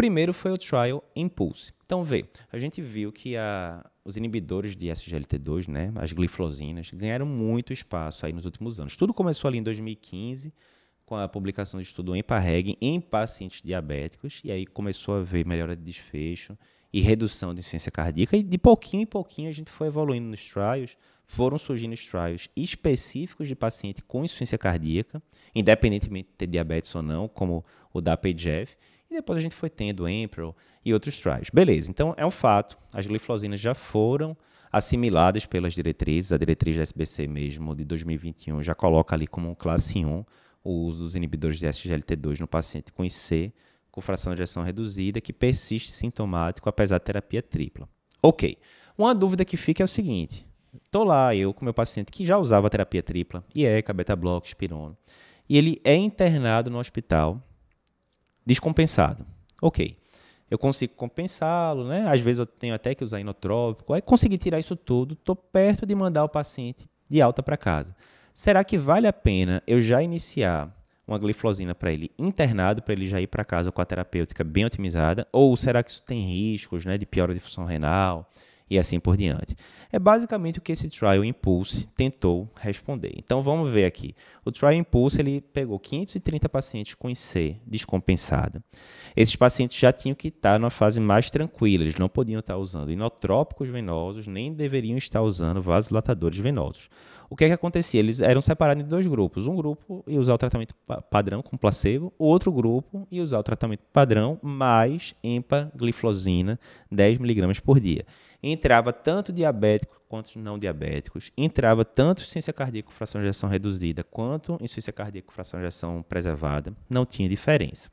primeiro foi o Trial Impulse. Então, vê, a gente viu que a, os inibidores de SGLT2, né, as glifosinas, ganharam muito espaço aí nos últimos anos. Tudo começou ali em 2015, com a publicação de estudo em Parreg em pacientes diabéticos, e aí começou a haver melhora de desfecho e redução de insuficiência cardíaca, e de pouquinho em pouquinho a gente foi evoluindo nos trials, foram surgindo os trials específicos de paciente com insuficiência cardíaca, independentemente de ter diabetes ou não, como o da PGF, e depois a gente foi tendo Emperor e outros trials. Beleza, então é um fato, as glifosinas já foram assimiladas pelas diretrizes, a diretriz da SBC mesmo de 2021 já coloca ali como classe 1 o uso dos inibidores de SGLT2 no paciente com IC, com fração de ejeção reduzida, que persiste sintomático apesar da terapia tripla. Ok. Uma dúvida que fica é o seguinte: estou lá, eu com meu paciente que já usava terapia tripla, IECA, beta-bloco, espirono, e ele é internado no hospital descompensado. Ok. Eu consigo compensá-lo, né? Às vezes eu tenho até que usar inotrópico. Aí consegui tirar isso tudo, estou perto de mandar o paciente de alta para casa. Será que vale a pena eu já iniciar uma glifosina para ele internado, para ele já ir para casa com a terapêutica bem otimizada? Ou será que isso tem riscos né, de piora de função renal e assim por diante? É basicamente o que esse Trial Impulse tentou responder. Então vamos ver aqui. O Trial Impulse ele pegou 530 pacientes com IC descompensada. Esses pacientes já tinham que estar numa fase mais tranquila, eles não podiam estar usando inotrópicos venosos, nem deveriam estar usando vasodilatadores venosos o que é que acontecia? Eles eram separados em dois grupos. Um grupo ia usar o tratamento padrão com placebo, o outro grupo ia usar o tratamento padrão mais empagliflozina, 10mg por dia. Entrava tanto diabéticos quanto não diabéticos, entrava tanto insuficiência cardíaca com fração de ejeção reduzida quanto insuficiência cardíaca com fração de ejeção preservada, não tinha diferença.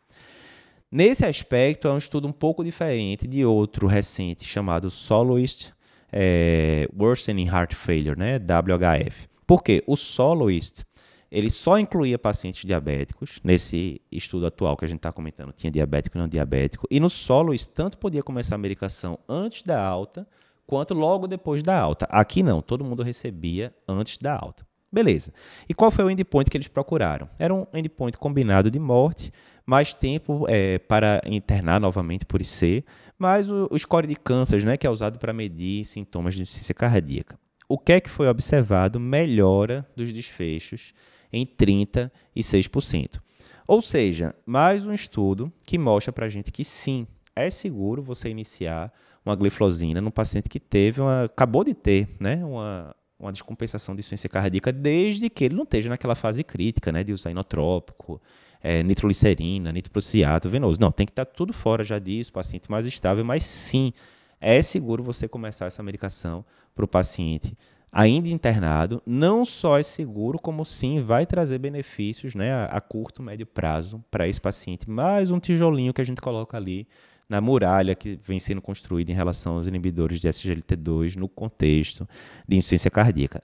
Nesse aspecto, é um estudo um pouco diferente de outro recente chamado Soloist é, Worsening Heart Failure, né, WHF. Por quê? O Soloist, ele só incluía pacientes diabéticos, nesse estudo atual que a gente está comentando, tinha diabético e não diabético, e no Soloist tanto podia começar a medicação antes da alta, quanto logo depois da alta. Aqui não, todo mundo recebia antes da alta. Beleza. E qual foi o endpoint que eles procuraram? Era um endpoint combinado de morte, mais tempo é, para internar novamente por IC, mais o, o score de câncer, né, que é usado para medir sintomas de insuficiência cardíaca. O que é que foi observado? Melhora dos desfechos em 36%. Ou seja, mais um estudo que mostra para a gente que sim, é seguro você iniciar uma glifosina num paciente que teve uma, acabou de ter né, uma, uma descompensação de insuficiência cardíaca, desde que ele não esteja naquela fase crítica né, de usar inotrópico, é, nitroglicerina, nitroprusiato, venoso. Não, tem que estar tudo fora já disso, paciente mais estável, mas sim, é seguro você começar essa medicação para o paciente ainda internado. Não só é seguro, como sim vai trazer benefícios né, a, a curto, médio prazo para esse paciente. Mais um tijolinho que a gente coloca ali na muralha que vem sendo construída em relação aos inibidores de SGLT2 no contexto de insuficiência cardíaca.